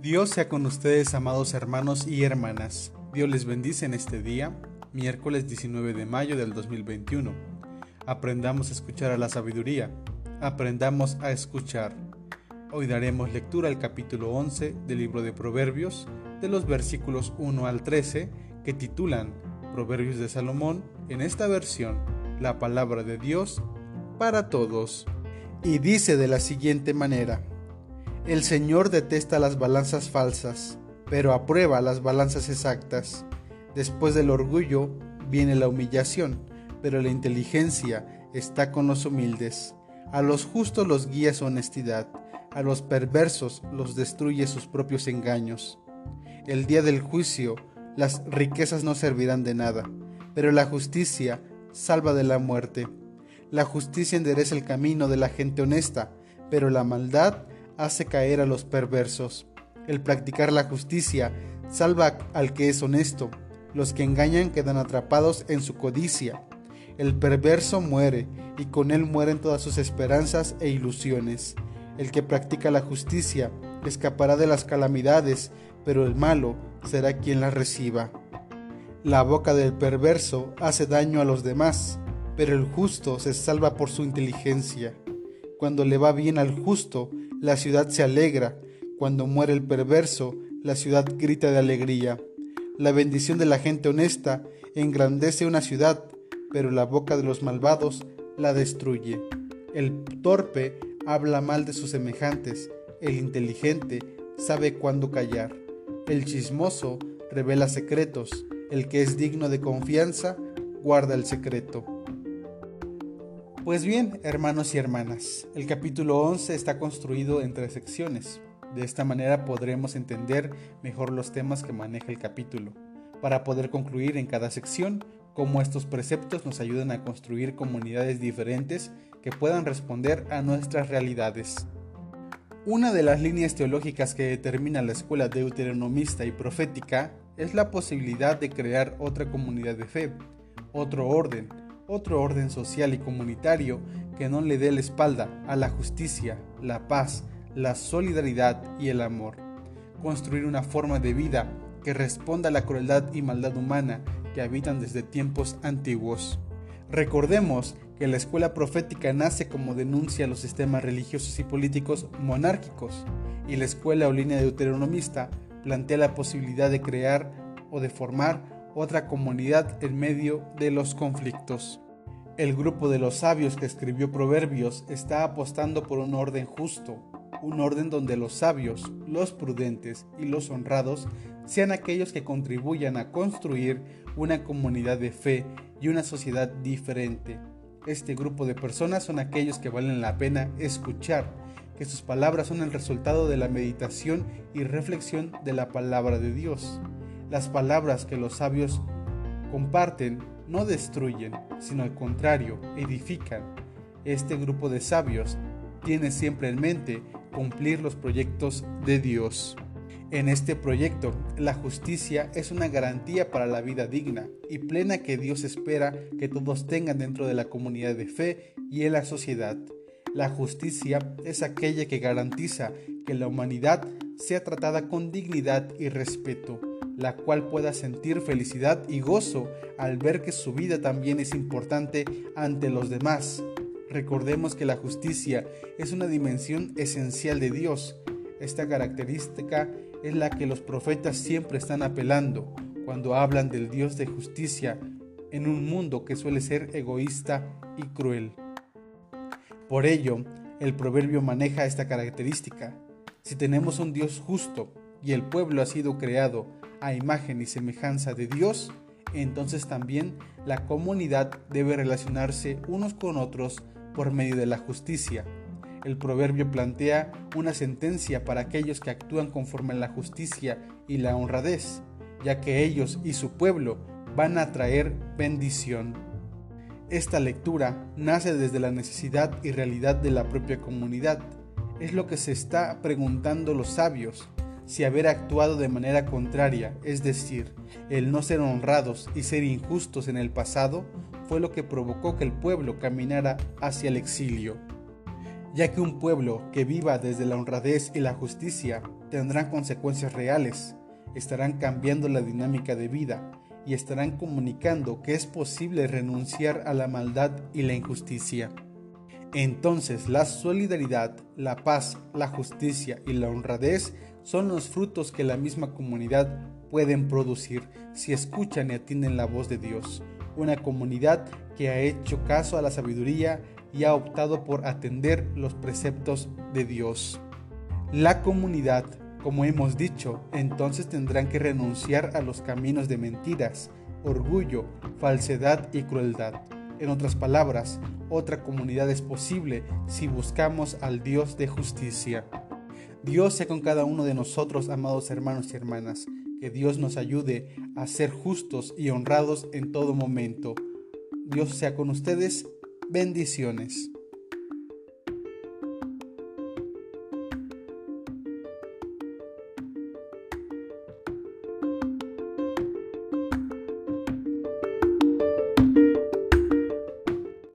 Dios sea con ustedes, amados hermanos y hermanas. Dios les bendice en este día, miércoles 19 de mayo del 2021. Aprendamos a escuchar a la sabiduría. Aprendamos a escuchar. Hoy daremos lectura al capítulo 11 del libro de Proverbios, de los versículos 1 al 13, que titulan Proverbios de Salomón, en esta versión, la palabra de Dios para todos. Y dice de la siguiente manera, el Señor detesta las balanzas falsas, pero aprueba las balanzas exactas. Después del orgullo viene la humillación, pero la inteligencia está con los humildes. A los justos los guía su honestidad, a los perversos los destruye sus propios engaños. El día del juicio las riquezas no servirán de nada, pero la justicia salva de la muerte. La justicia endereza el camino de la gente honesta, pero la maldad hace caer a los perversos. El practicar la justicia salva al que es honesto. Los que engañan quedan atrapados en su codicia. El perverso muere y con él mueren todas sus esperanzas e ilusiones. El que practica la justicia escapará de las calamidades, pero el malo será quien las reciba. La boca del perverso hace daño a los demás, pero el justo se salva por su inteligencia. Cuando le va bien al justo, la ciudad se alegra. Cuando muere el perverso, la ciudad grita de alegría. La bendición de la gente honesta engrandece una ciudad, pero la boca de los malvados la destruye. El torpe habla mal de sus semejantes, el inteligente sabe cuándo callar. El chismoso revela secretos, el que es digno de confianza guarda el secreto. Pues bien, hermanos y hermanas, el capítulo 11 está construido en tres secciones. De esta manera podremos entender mejor los temas que maneja el capítulo, para poder concluir en cada sección cómo estos preceptos nos ayudan a construir comunidades diferentes que puedan responder a nuestras realidades. Una de las líneas teológicas que determina la escuela deuteronomista y profética es la posibilidad de crear otra comunidad de fe, otro orden, otro orden social y comunitario que no le dé la espalda a la justicia, la paz, la solidaridad y el amor. Construir una forma de vida que responda a la crueldad y maldad humana que habitan desde tiempos antiguos. Recordemos que la escuela profética nace como denuncia a los sistemas religiosos y políticos monárquicos, y la escuela o línea deuteronomista plantea la posibilidad de crear o de formar otra comunidad en medio de los conflictos. El grupo de los sabios que escribió Proverbios está apostando por un orden justo, un orden donde los sabios, los prudentes y los honrados sean aquellos que contribuyan a construir una comunidad de fe y una sociedad diferente. Este grupo de personas son aquellos que valen la pena escuchar, que sus palabras son el resultado de la meditación y reflexión de la palabra de Dios. Las palabras que los sabios comparten no destruyen, sino al contrario, edifican. Este grupo de sabios tiene siempre en mente cumplir los proyectos de Dios. En este proyecto, la justicia es una garantía para la vida digna y plena que Dios espera que todos tengan dentro de la comunidad de fe y en la sociedad. La justicia es aquella que garantiza que la humanidad sea tratada con dignidad y respeto la cual pueda sentir felicidad y gozo al ver que su vida también es importante ante los demás. Recordemos que la justicia es una dimensión esencial de Dios. Esta característica es la que los profetas siempre están apelando cuando hablan del Dios de justicia en un mundo que suele ser egoísta y cruel. Por ello, el proverbio maneja esta característica. Si tenemos un Dios justo y el pueblo ha sido creado a imagen y semejanza de Dios, entonces también la comunidad debe relacionarse unos con otros por medio de la justicia. El proverbio plantea una sentencia para aquellos que actúan conforme a la justicia y la honradez, ya que ellos y su pueblo van a traer bendición. Esta lectura nace desde la necesidad y realidad de la propia comunidad. Es lo que se está preguntando los sabios si haber actuado de manera contraria, es decir, el no ser honrados y ser injustos en el pasado, fue lo que provocó que el pueblo caminara hacia el exilio. Ya que un pueblo que viva desde la honradez y la justicia tendrán consecuencias reales, estarán cambiando la dinámica de vida y estarán comunicando que es posible renunciar a la maldad y la injusticia. Entonces la solidaridad, la paz, la justicia y la honradez son los frutos que la misma comunidad pueden producir si escuchan y atienden la voz de Dios. Una comunidad que ha hecho caso a la sabiduría y ha optado por atender los preceptos de Dios. La comunidad, como hemos dicho, entonces tendrán que renunciar a los caminos de mentiras, orgullo, falsedad y crueldad. En otras palabras, otra comunidad es posible si buscamos al Dios de justicia. Dios sea con cada uno de nosotros, amados hermanos y hermanas. Que Dios nos ayude a ser justos y honrados en todo momento. Dios sea con ustedes. Bendiciones.